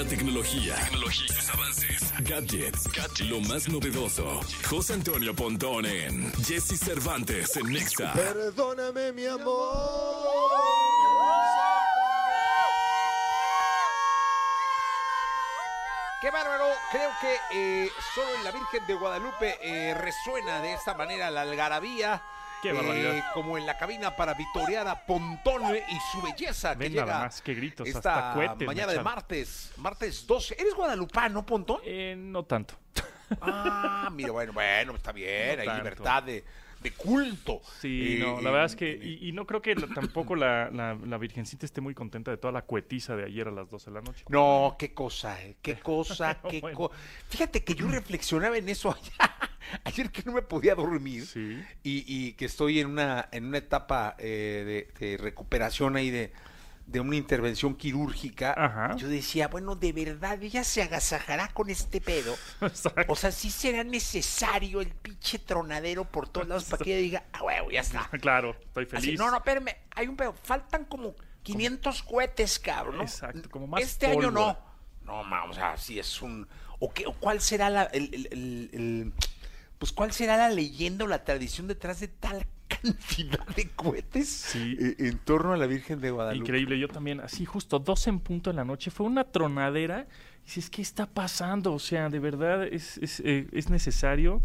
La tecnología, tecnología sus avances, gadgets, lo más novedoso. José Antonio Pontón en Jesse Cervantes en Nexa. Perdóname, mi amor. Qué bárbaro, creo que eh, solo en la Virgen de Guadalupe eh, resuena de esta manera la algarabía. Qué eh, barbaridad. como en la cabina para victoriar a Pontón y su belleza Ven que nada llega más, qué gritos, esta hasta cohetes mañana de martes, martes 12. ¿Eres guadalupano, Pontón? Eh, no tanto. Ah, mira, bueno, bueno, está bien, No hay tanto. libertad de, de culto. Sí, Eh, no, la eh, verdad es que, eh, y, y no creo que tampoco la, la, la Virgencita esté muy contenta de toda la cuetiza de ayer a las 12 de la noche. No, qué cosa, eh, qué cosa, qué Bueno. cosa. Fíjate que yo reflexionaba en eso ayer, ayer que no me podía dormir Sí. y, y que estoy en una, en una etapa eh, de, de recuperación ahí de, de una intervención quirúrgica. Ajá. Yo decía, bueno, de verdad, ella se agasajará con este pedo. Exacto. O sea, sí será necesario el pinche tronadero por todos lados para que ella diga, ah, huevo, ya está. Claro, estoy Así, feliz. no, no, espérame, hay un pedo. Faltan como 500 cohetes, cabrón. ¿no? Exacto, como más Este año no. No, ma, o sea, sí es un. ¿O, qué, o cuál será la. El, el- el- el- pues, ¿cuál será la leyenda o la tradición detrás de tal cantidad de cohetes Sí. eh, en torno a la Virgen de Guadalupe? Increíble, yo también, así justo 12 en punto de la noche, fue una tronadera. Y dices, ¿qué está pasando? O sea, de verdad es, es, eh, es necesario.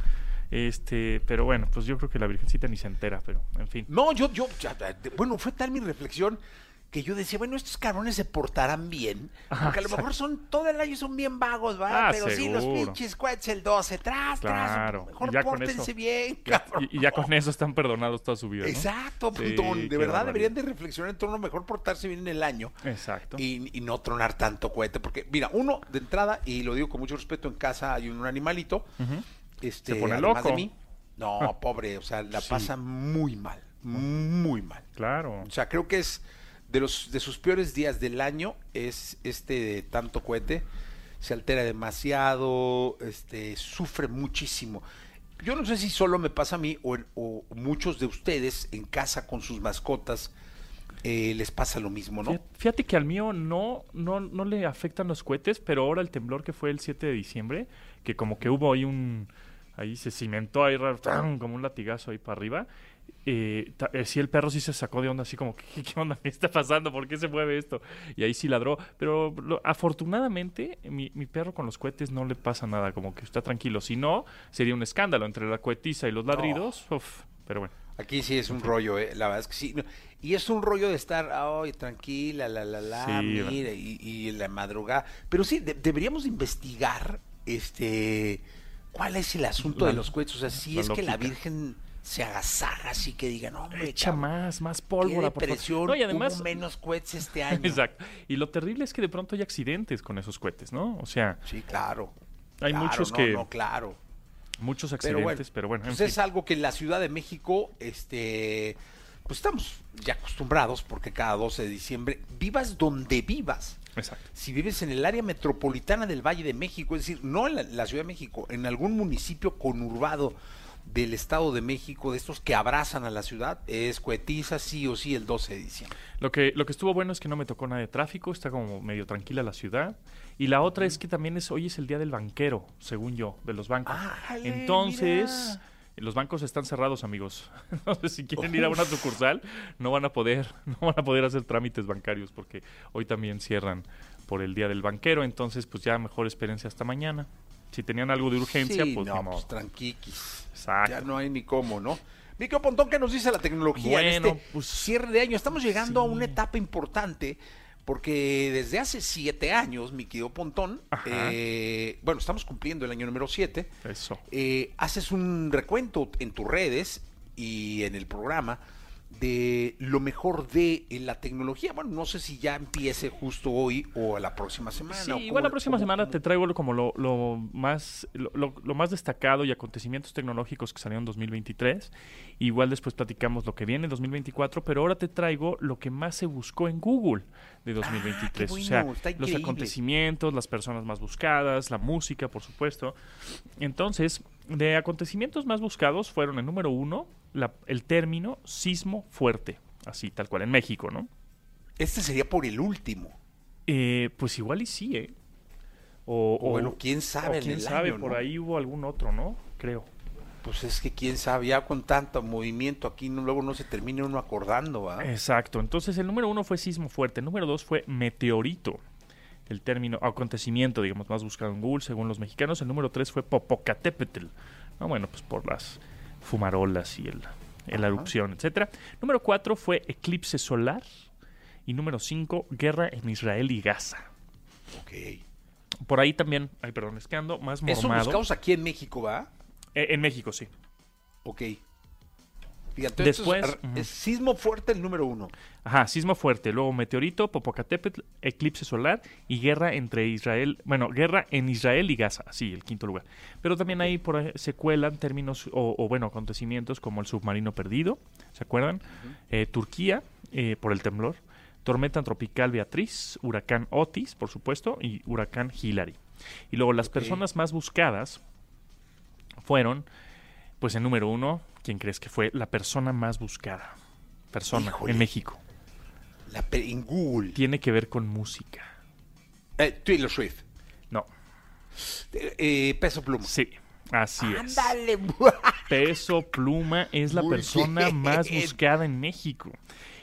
Este, pero bueno, pues yo creo que la Virgencita ni se entera, pero en fin. No, yo, yo, bueno, fue tal mi reflexión que yo decía, bueno, estos cabrones se portarán bien, porque a lo mejor son, todo el año son bien vagos, ¿va? Ah, Pero sí, los pinches cohetes el 12, tras, Claro, tras, mejor pórtense eso- bien, cabrón. y, y ya con eso están perdonados toda su vida. ¿no? Exacto, Sí, de verdad deberían de reflexionar en torno a mejor portarse bien en el año Exacto. y, y no tronar tanto cohete, porque mira, uno de entrada, y lo digo con mucho respeto, en casa hay un animalito, Ujú. este, Se pone loco. de mí, no, pobre, o sea, la Sí. pasa muy mal, muy mal. Claro. O sea, creo que es de los de sus peores días del año es este de tanto cohete. Se altera demasiado, este, sufre muchísimo. Yo no sé si solo me pasa a mí o, en- muchos de ustedes en casa con sus mascotas eh, les pasa lo mismo, ¿no? Fíjate, que al mío no, no, no le afectan los cohetes, pero ahora el temblor que fue el 7 de diciembre, que como que hubo ahí un... Ahí se cimentó ahí como un latigazo ahí para arriba. Eh, eh, sí, el perro sí se sacó de onda, así como, ¿qué, qué onda? ¿Qué está pasando? ¿Por qué se mueve esto? Y ahí sí ladró. Pero lo- afortunadamente, mi, mi perro con los cohetes no le pasa nada, como que está tranquilo. Si no, sería un escándalo entre la cohetiza y los ladridos. uf, pero bueno. Aquí sí es un rollo, eh, la verdad es que sí. No, Y es un rollo de estar, ay, tranquila, la, la, la, Sí, mira, y, y la madrugada. Pero sí, de- deberíamos de investigar, este, cuál es el asunto La- de los cohetes. O sea, si es que la. Virgen se agasaja, así que diga, no, hombre, Echa cabrón, más, más pólvora, por favor. No, y además, menos cohetes este año. Exacto. Y lo terrible es que de pronto hay accidentes con esos cohetes, ¿no? O sea, Sí, claro. Hay Claro, muchos no, que- No, claro. muchos Pero bueno, accidentes, pero bueno, en pues fin. es algo que en la Ciudad de México, este, pues estamos ya acostumbrados porque cada 12 de diciembre, vivas donde vivas, Exacto. si vives en el área metropolitana del Valle de México, es decir, no en la, la Ciudad de México, en algún municipio conurbado del Estado de México, de estos que abrazan a la ciudad, es cohetiza sí o sí el 12 de diciembre. Lo que, lo que estuvo bueno es que no me tocó nada de tráfico, está como medio tranquila la ciudad. Y la otra es que también es hoy es el día del banquero, según yo, de los bancos. ¡Ájale, Entonces, mira! los bancos están cerrados, amigos. Entonces, si quieren ir a una sucursal, no van a poder, no van a poder hacer trámites bancarios porque hoy también cierran por el día del banquero. Entonces, pues ya mejor espérense hasta mañana. Si tenían algo de urgencia, Sí, pues no, modo. pues tranquiquis. Exacto. Ya no hay ni cómo, ¿no? Mico Pontón, ¿qué nos dice la tecnología en Bueno, este pues, cierre de año? Estamos llegando a una etapa importante porque desde hace siete años, mi querido Pontón, eh, bueno, estamos cumpliendo el año número siete, Eso. eh, haces un recuento en tus redes y en el programa de lo mejor de eh, la tecnología. Bueno, no sé si ya empiece justo hoy o la próxima semana. Sí, o igual la próxima semana cómo- te traigo lo- como lo, lo más lo, lo- lo más destacado y acontecimientos tecnológicos que salieron en 2023. Igual después platicamos lo que viene en 2024, pero ahora te traigo lo que más se buscó en Google de 2023. o sea, Ah, bueno, está los acontecimientos, las personas más buscadas, la música, por supuesto. Entonces, de acontecimientos más buscados fueron el número uno, la- el término sismo fuerte, así tal cual en México, ¿no? Este sería por el último. Eh, pues igual y sí, ¿eh? O, O bueno, quién sabe quién el sabe, año, por ¿no? ahí hubo algún otro, ¿no? Creo. Pues es que quién sabe, ya con tanto movimiento aquí no, luego no se termina uno acordando, ¿va? Exacto. Entonces el número uno fue sismo fuerte. El número dos fue meteorito. El término acontecimiento, digamos, más buscado en Google, según los mexicanos. El número tres fue Popocatépetl. No, bueno, pues por las fumarolas y el, el la erupción, etcétera. Número cuatro fue eclipse solar. Y número cinco, guerra en Israel y Gaza. Ok. Por ahí también, ay, perdón, es que ando más Eso mormado. buscamos aquí en México, ¿va? Eh, en México, sí. Ok. Fíjate, Después, es sismo fuerte el número uno. Ajá, sismo fuerte, luego meteorito, Popocatépetl, eclipse solar y guerra entre Israel, bueno, guerra en Israel y Gaza, sí, el quinto lugar. Pero también ahí por se cuelan términos o, o, bueno, acontecimientos como el submarino perdido, ¿se acuerdan? Eh, Turquía, eh, por el temblor, tormenta tropical Beatriz, huracán Otis, por supuesto, y huracán Hillary. Y luego las personas más buscadas fueron, pues en número uno, ¿quién crees que fue la persona más buscada? Persona Híjole. en México La pe- en Google. tiene que ver con música. Eh, Taylor Swift. No, Eh, eh, peso pluma. sí, así es. Ándale. Peso Pluma es la Muy persona bien. más buscada en México.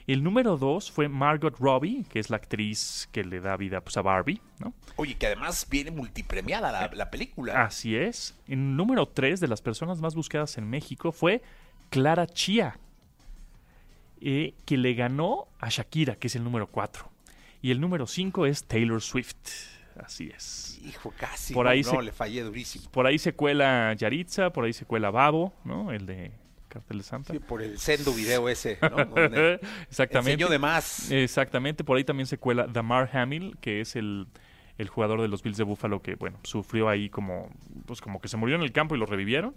El número dos fue Margot Robbie, que es la actriz que le da vida pues, a Barbie, ¿no? Oye, que además viene multipremiada la, la película. Así es. El número tres de las personas más buscadas en México fue Clara Chía, eh, que le ganó a Shakira, que es el número cuatro. Y el número cinco es Taylor Swift. Así es. Hijo, casi. Por no, ahí no, se- le fallé durísimo. Por ahí se cuela Yaritza, por ahí se cuela Babo, ¿no? El de Cartel de Santa. Sí, por el sendo video ese, ¿no? Donde Exactamente. enseñó de más. Exactamente, por ahí también se cuela Damar Hamil, que es el, el jugador de los Bills de Buffalo que, bueno, sufrió ahí como, pues como que se murió en el campo y lo revivieron.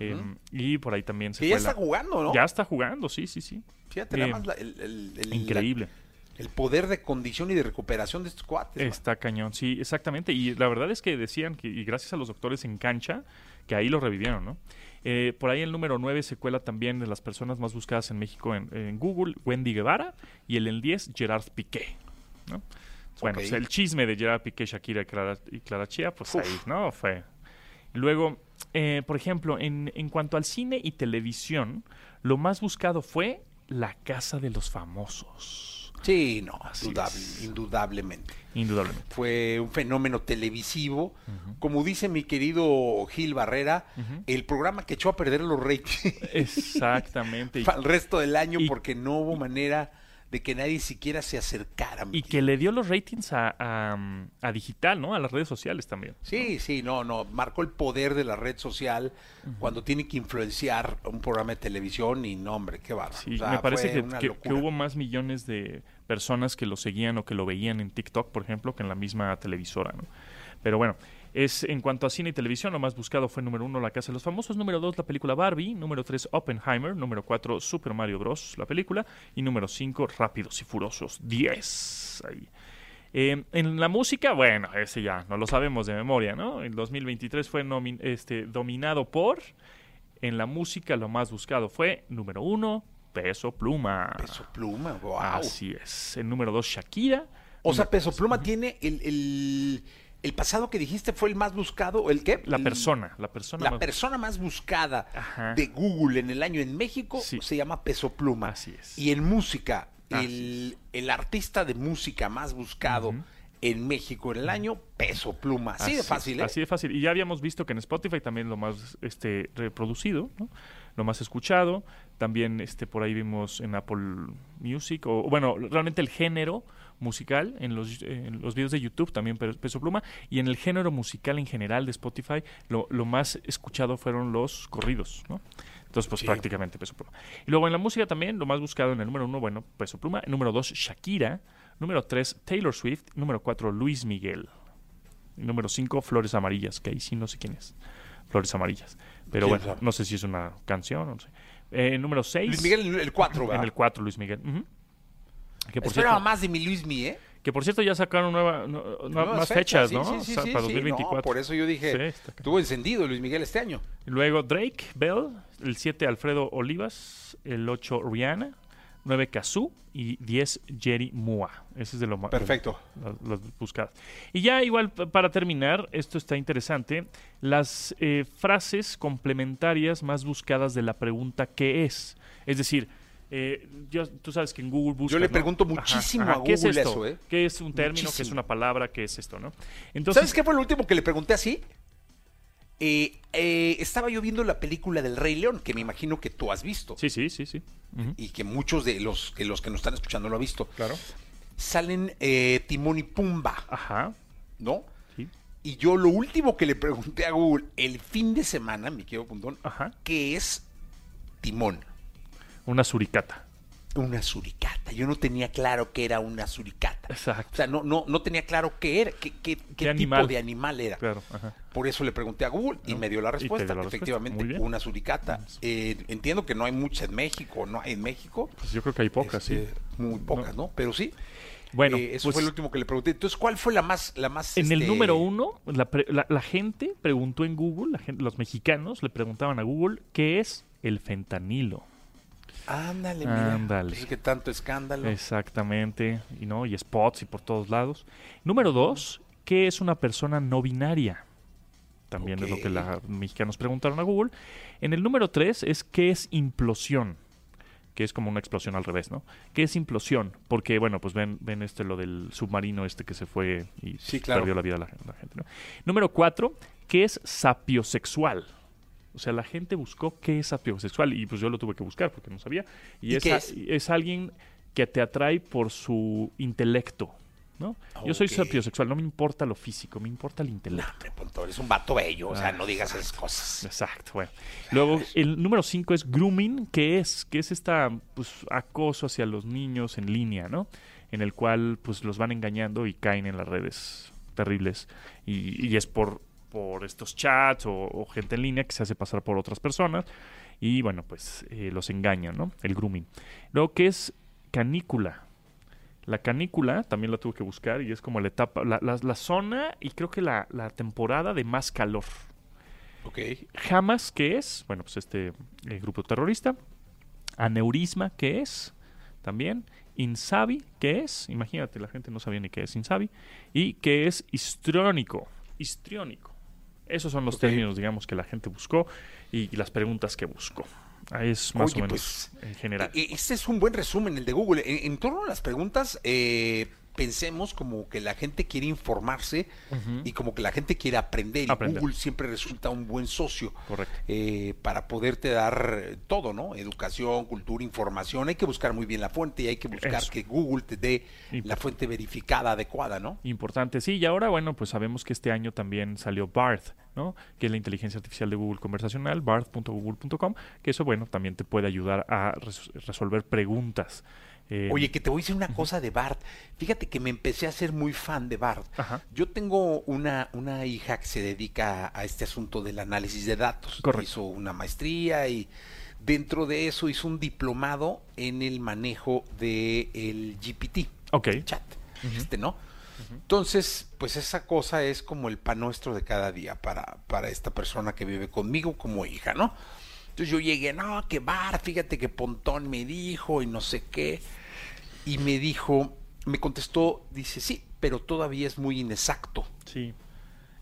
Eh, y por ahí también se que ya cuela. está jugando, ¿no? Ya está jugando, sí, sí, sí. Fíjate nada más la- el, el- el- Increíble. la- el poder de condición y de recuperación de estos cuates. Está cañón, sí, exactamente. Y la verdad es que decían que, y gracias a los doctores en cancha, que ahí lo revivieron, ¿no? Eh, por ahí el número 9 se cuela también de las personas más buscadas en México en, en Google, Wendy Guevara, y el en 10, Gerard Piqué, ¿no? Bueno, pues el chisme de Gerard Piqué, Shakira y Clara, y Clara Chía, pues Uf. ahí, ¿no? Fue. Luego, eh, por ejemplo, en, en cuanto al cine y televisión, lo más buscado fue La Casa de los Famosos, Sí, no, indudable- indudablemente. indudablemente. Fue un fenómeno televisivo. Como dice mi querido Gil Barrera, el programa que echó a perder los ratings Exactamente. Para el resto del año y- porque no hubo manera de que nadie siquiera se acercara. Y que le dio los ratings a, a, a digital, ¿no? A las redes sociales también. Sí, sí, no, no, marcó el poder de la red social cuando tiene que influenciar un programa de televisión y no, hombre, qué bárbaro. Sí, O sea, me parece que, que hubo más millones de personas que lo seguían o que lo veían en TikTok, por ejemplo, que en la misma televisora, ¿no? Pero bueno, es en cuanto a cine y televisión, lo más buscado fue número uno, La Casa de los Famosos, número dos, la película Barbie, número tres, Oppenheimer, número cuatro, Super Mario Bros., la película, y número cinco, Rápidos y Furiosos 10. Ahí. Eh, en la música, bueno, ese ya no lo sabemos de memoria, ¿no? El 2023 fue este, dominado por. En la música, lo más buscado fue número uno, Peso Pluma. Peso Pluma, wow. Así es. El número dos, Shakira. O sea, Peso Pluma tiene el, el, el pasado que dijiste fue el más buscado, ¿el qué? La persona, la persona. La más- persona más buscada Ajá. de Google en el año en México Sí. se llama Peso Pluma. Así es. Y en música, Así el, el artista de música más buscado en México en el año, Peso Pluma. Así, de fácil, ¿eh? Así de fácil. Y ya habíamos visto que en Spotify también lo más este, reproducido, ¿no? lo más escuchado. También este, por ahí vimos en Apple Music, o bueno, realmente el género musical en los, en los videos de YouTube también Pe- Peso Pluma. Y en el género musical en general de Spotify, lo, lo más escuchado fueron los corridos, ¿no? Entonces, pues Sí. prácticamente Peso Pluma. Y luego en la música también, lo más buscado en el número uno, bueno, Peso Pluma. Número dos, Shakira. Número tres, Taylor Swift. Número cuatro, Luis Miguel. Número 5, Flores Amarillas, que ahí sí no sé quién es. Flores Amarillas. Pero ¿Quién bueno, sabe? no sé si es una canción, no sé. Eh, número 6. Luis Miguel en el 4, En el 4, Luis Miguel. Ujú. Que, por Esperaba cierto, más de mi Luis Mi, ¿eh? que por cierto ya sacaron nueva, no- no- Nuevas más fechas, ¿no? Sí, sí, O sea, sí, para sí, 2024. no, por eso yo dije, estuvo encendido Luis Miguel este año. Luego Drake, Bell. El 7, Alfredo Olivas. El 8, Rihanna. 9 Kazoo y 10 Jerry Mua. Ese es de lo más. Perfecto. Las, buscadas. Y ya igual para terminar, esto está interesante, las eh, frases complementarias más buscadas de la pregunta ¿qué es? Es decir, eh, yo- tú sabes que en Google buscas, Yo le ¿no? pregunto muchísimo a ¿qué es Google esto? eso, ¿eh? ¿Qué es un término? ¿Qué es una palabra? ¿Qué es esto? ¿no? Entonces, ¿Sabes qué fue lo último que le pregunté así? Eh, eh, estaba yo viendo la película del Rey León, que me imagino que tú has visto. Sí, sí, sí, sí. Y que muchos de los que, los que nos están escuchando lo han visto. Claro. Salen eh, Timón y Pumba, Ajá. ¿no? Sí. Y yo lo último que le pregunté a Google el fin de semana, mi querido Puntón, Ajá. ¿qué es Timón? Una suricata. Una suricata. Yo no tenía claro que era una suricata. O Exacto. sea, no, no, no tenía claro qué era, qué, qué- qué tipo animal? de animal era. Claro. Ajá. Por eso le pregunté a Google y ¿No? me dio la te dio respuesta. la respuesta. Efectivamente, bien. una suricata. Eh, entiendo que no hay muchas en México, no hay en México. Pues yo creo que hay pocas, Este, sí. Muy pocas, ¿no? Pero sí. Bueno, Eh, eso pues, fue el último que le pregunté. Entonces, ¿cuál fue la más, la más En el este, número uno, la, pre- la- la gente preguntó en Google, la gente- los mexicanos le preguntaban a Google qué es el fentanilo. Ándale, mira. Ándale. Pues es que tanto escándalo. Exactamente, y no, y spots y por todos lados. Número dos, ¿qué es una persona no binaria? También es lo que los mexicanos preguntaron a Google. En el número tres es ¿qué es implosión? Que es como una explosión al revés, ¿no? ¿Qué es implosión? Porque, bueno, pues ven, ven este lo del submarino este que se fue y Sí, pues, claro. perdió la vida la, la gente, ¿no? Número cuatro, ¿qué es sapiosexual? O sea, la gente buscó qué es sapiosexual y pues yo lo tuve que buscar porque no sabía. Y, ¿Y es, es? es alguien que te atrae por su intelecto, ¿no? Yo soy sapiosexual, no me importa lo físico, me importa el No, intelecto. hombre, Pontón, es un vato bello. O sea, Ah, no digas esas cosas. Exacto, bueno. Luego, el número 5 es grooming, que es, que es esta pues, acoso hacia los niños en línea, ¿no? En el cual pues los van engañando y caen en las redes terribles. Y, y es por, por estos chats o, o gente en línea que se hace pasar por otras personas. Y bueno, pues eh, los engañan, ¿no? El grooming. Luego, ¿qué es canícula? La canícula también la tuve que buscar y es como la etapa, la, la- la zona y creo que la, la temporada de más calor. Ok. Hamas, ¿qué es? Bueno, pues este eh, grupo terrorista. Aneurisma, ¿qué es? También. Insabi, ¿qué es? Imagínate, la gente no sabía ni qué es Insabi. Y qué es histriónico. Histriónico. Esos son los términos, digamos, que la gente buscó y, y las preguntas que buscó. Ahí es más Oye, o menos pues, en general. Este es un buen resumen, el de Google. En, en torno a las preguntas, eh, pensemos como que la gente quiere informarse y como que la gente quiere aprender. Y. Google siempre resulta un buen socio eh, para poderte dar eh, todo, ¿no? Educación, cultura, información. Hay que buscar muy bien la fuente y hay que buscar Eso. que Google te dé Importante. la fuente verificada, adecuada, ¿no? Importante, sí, y ahora, bueno, pues sabemos que este año también salió BART, ¿no? Que es la inteligencia artificial de Google conversacional, bart.google.com, que eso, bueno, también te puede ayudar a res- resolver preguntas. Eh, Oye, que te voy a decir una cosa de Bart. Fíjate que me empecé a ser muy fan de Bart. Ajá. Yo tengo una, una hija que se dedica a este asunto del análisis de datos. Correcto. Hizo una maestría y dentro de eso hizo un diplomado en el manejo del GPT, Ok, el chat, este, ¿no? Entonces, pues esa cosa es como el pan nuestro de cada día para, para esta persona que vive conmigo como hija, ¿no? Entonces yo llegué, no, que Bart, fíjate que Pontón me dijo y no sé qué. Y me dijo, me contestó, dice, sí, pero todavía es muy inexacto. sí,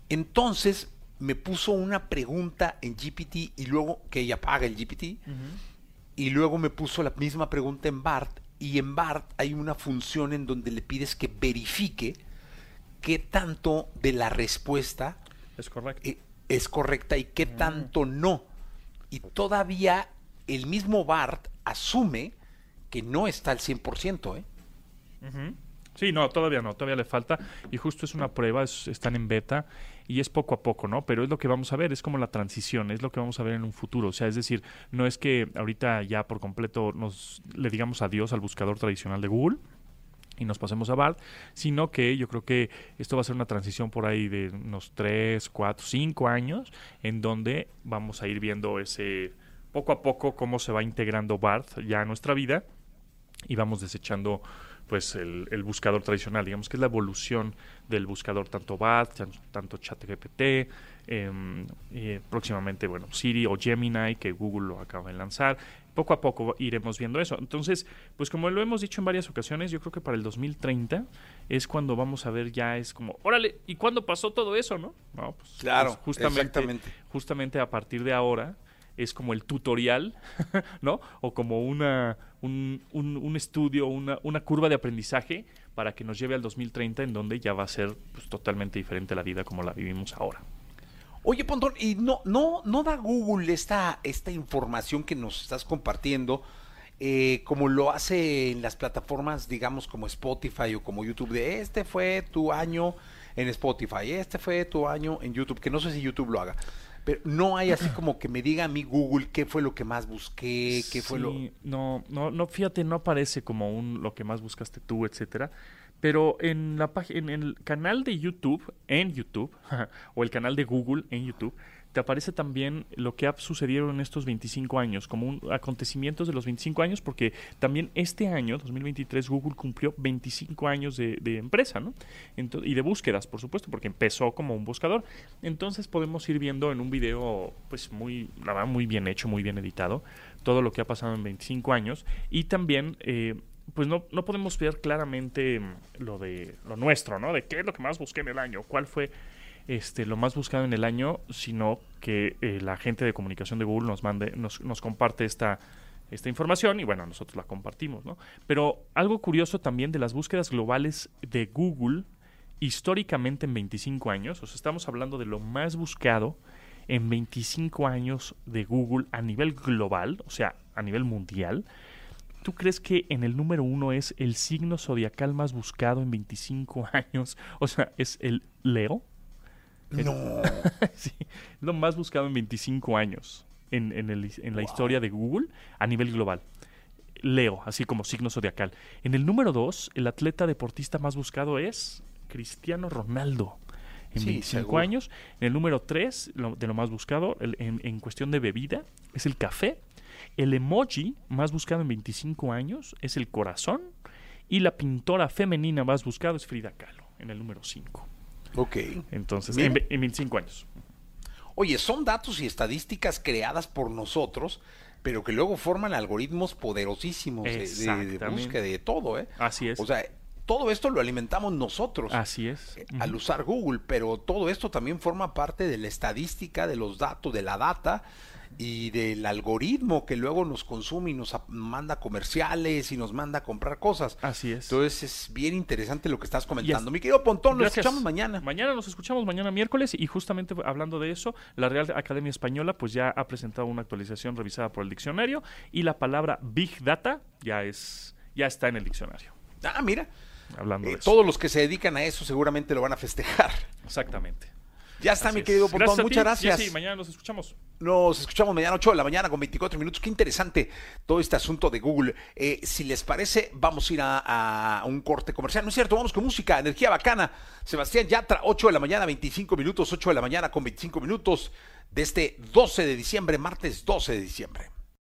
Entonces me puso una pregunta en GPT y luego que ella paga el GPT y luego me puso la misma pregunta en BART y en BART hay una función en donde le pides que verifique qué tanto de la respuesta es correcto. eh, es correcta y qué tanto no. Y todavía el mismo BART asume que no está al 100%, ¿eh? Sí, no, todavía no, todavía le falta. Y justo es una prueba, es- están en beta y es poco a poco, ¿no? Pero es lo que vamos a ver, es como la transición, es lo que vamos a ver en un futuro. O sea, es decir, no es que ahorita ya por completo nos le digamos adiós al buscador tradicional de Google y nos pasemos a BART, sino que yo creo que esto va a ser una transición por ahí de unos 3, 4, 5 años, en donde vamos a ir viendo ese poco a poco cómo se va integrando BART ya a nuestra vida y vamos desechando pues el, buscador tradicional, digamos que es la evolución del buscador tanto BAT, tan- tanto ChatGPT, em, eh, próximamente bueno Siri o Gemini que Google lo acaba de lanzar, poco a poco iremos viendo eso. Entonces, pues como lo hemos dicho en varias ocasiones, yo creo que para el 2030 es cuando vamos a ver ya es como, órale, ¿y cuándo pasó todo eso, no? No, pues, Claro, pues, justamente, exactamente. justamente a partir de ahora es como el tutorial, ¿no? O como una, un, un- un estudio, una, una curva de aprendizaje para que nos lleve al 2030 en donde ya va a ser pues, totalmente diferente la vida como la vivimos ahora. Oye, Pontón, ¿y no, no, no da Google esta, esta información que nos estás compartiendo eh, como lo hace en las plataformas, digamos, como Spotify o como YouTube, de este fue tu año en Spotify, este fue tu año en YouTube, que no sé si YouTube lo haga, pero no hay así como que me diga a mí Google qué fue lo que más busqué, qué fue lo... No, no, no, fíjate, no aparece como un lo que más buscaste tú, etcétera. Pero en la en el canal de YouTube, en YouTube, o el canal de Google en YouTube, te aparece también lo que ha sucedido en estos 25 años, como un acontecimientos de los 25 años, porque también este año, 2023, Google cumplió 25 años de, de empresa, ¿no? Y de búsquedas, por supuesto, porque empezó como un buscador. Entonces podemos ir viendo en un video, pues muy, la verdad, muy bien hecho, muy bien editado, todo lo que ha pasado en 25 años. Y también, eh, pues no, no podemos ver claramente mm, lo de lo nuestro, ¿no? De qué es lo que más busqué en el año, cuál fue este, lo más buscado en el año, sino que eh, la gente de comunicación de Google nos mande, nos, nos comparte esta, esta información y bueno, nosotros la compartimos, ¿no? Pero algo curioso también de las búsquedas globales de Google históricamente en 25 años, o sea, estamos hablando de lo más buscado en 25 años de Google a nivel global, o sea, a nivel mundial. ¿Tú crees que en el número uno es el signo zodiacal más buscado en 25 años? O sea, es el Leo. No. sí, lo más buscado en 25 años en, en el- en la Wow. historia de Google a nivel global. Leo, así como signo zodiacal. En el número 2, el atleta deportista más buscado es Cristiano Ronaldo. En Sí, 25 seguro. años. En el número 3, de lo más buscado, el- en, en cuestión de bebida, es el café. El emoji más buscado en 25 años es el corazón. Y la pintora femenina más buscada es Frida Kahlo, en el número 5. Ok. Entonces, en, en 25 años. Oye, son datos y estadísticas creadas por nosotros, pero que luego forman algoritmos poderosísimos de- de, de Exactamente. búsqueda de todo, ¿eh? Así es. O sea, todo esto lo alimentamos nosotros Así es. eh, al usar Google, pero todo esto también forma parte de la estadística, de los datos, de la data y del algoritmo que luego nos consume y nos manda comerciales y nos manda a comprar cosas. Así es. Entonces es bien interesante lo que estás comentando. es- Mi querido Pontón, nos Gracias. escuchamos mañana. Mañana nos escuchamos, mañana miércoles, y justamente hablando de eso, la Real Academia Española pues ya ha presentado una actualización revisada por el diccionario y la palabra Big Data ya es ya está en el diccionario. Ah, mira, Hablando eh, de eso. todos los que se dedican a eso seguramente lo van a festejar. Exactamente. Ya está, Así mi es. querido Gracias ti, muchas gracias. Jessy, mañana nos escuchamos. Nos escuchamos mañana 8 de la mañana con 24 minutos. Qué interesante todo este asunto de Google. Eh, si les parece, vamos a ir a, a un corte comercial. No es cierto, vamos con música, energía bacana. Sebastián Yatra, 8 de la mañana, 25 minutos, 8 de la mañana con 25 minutos de este 12 de diciembre, martes 12 de diciembre.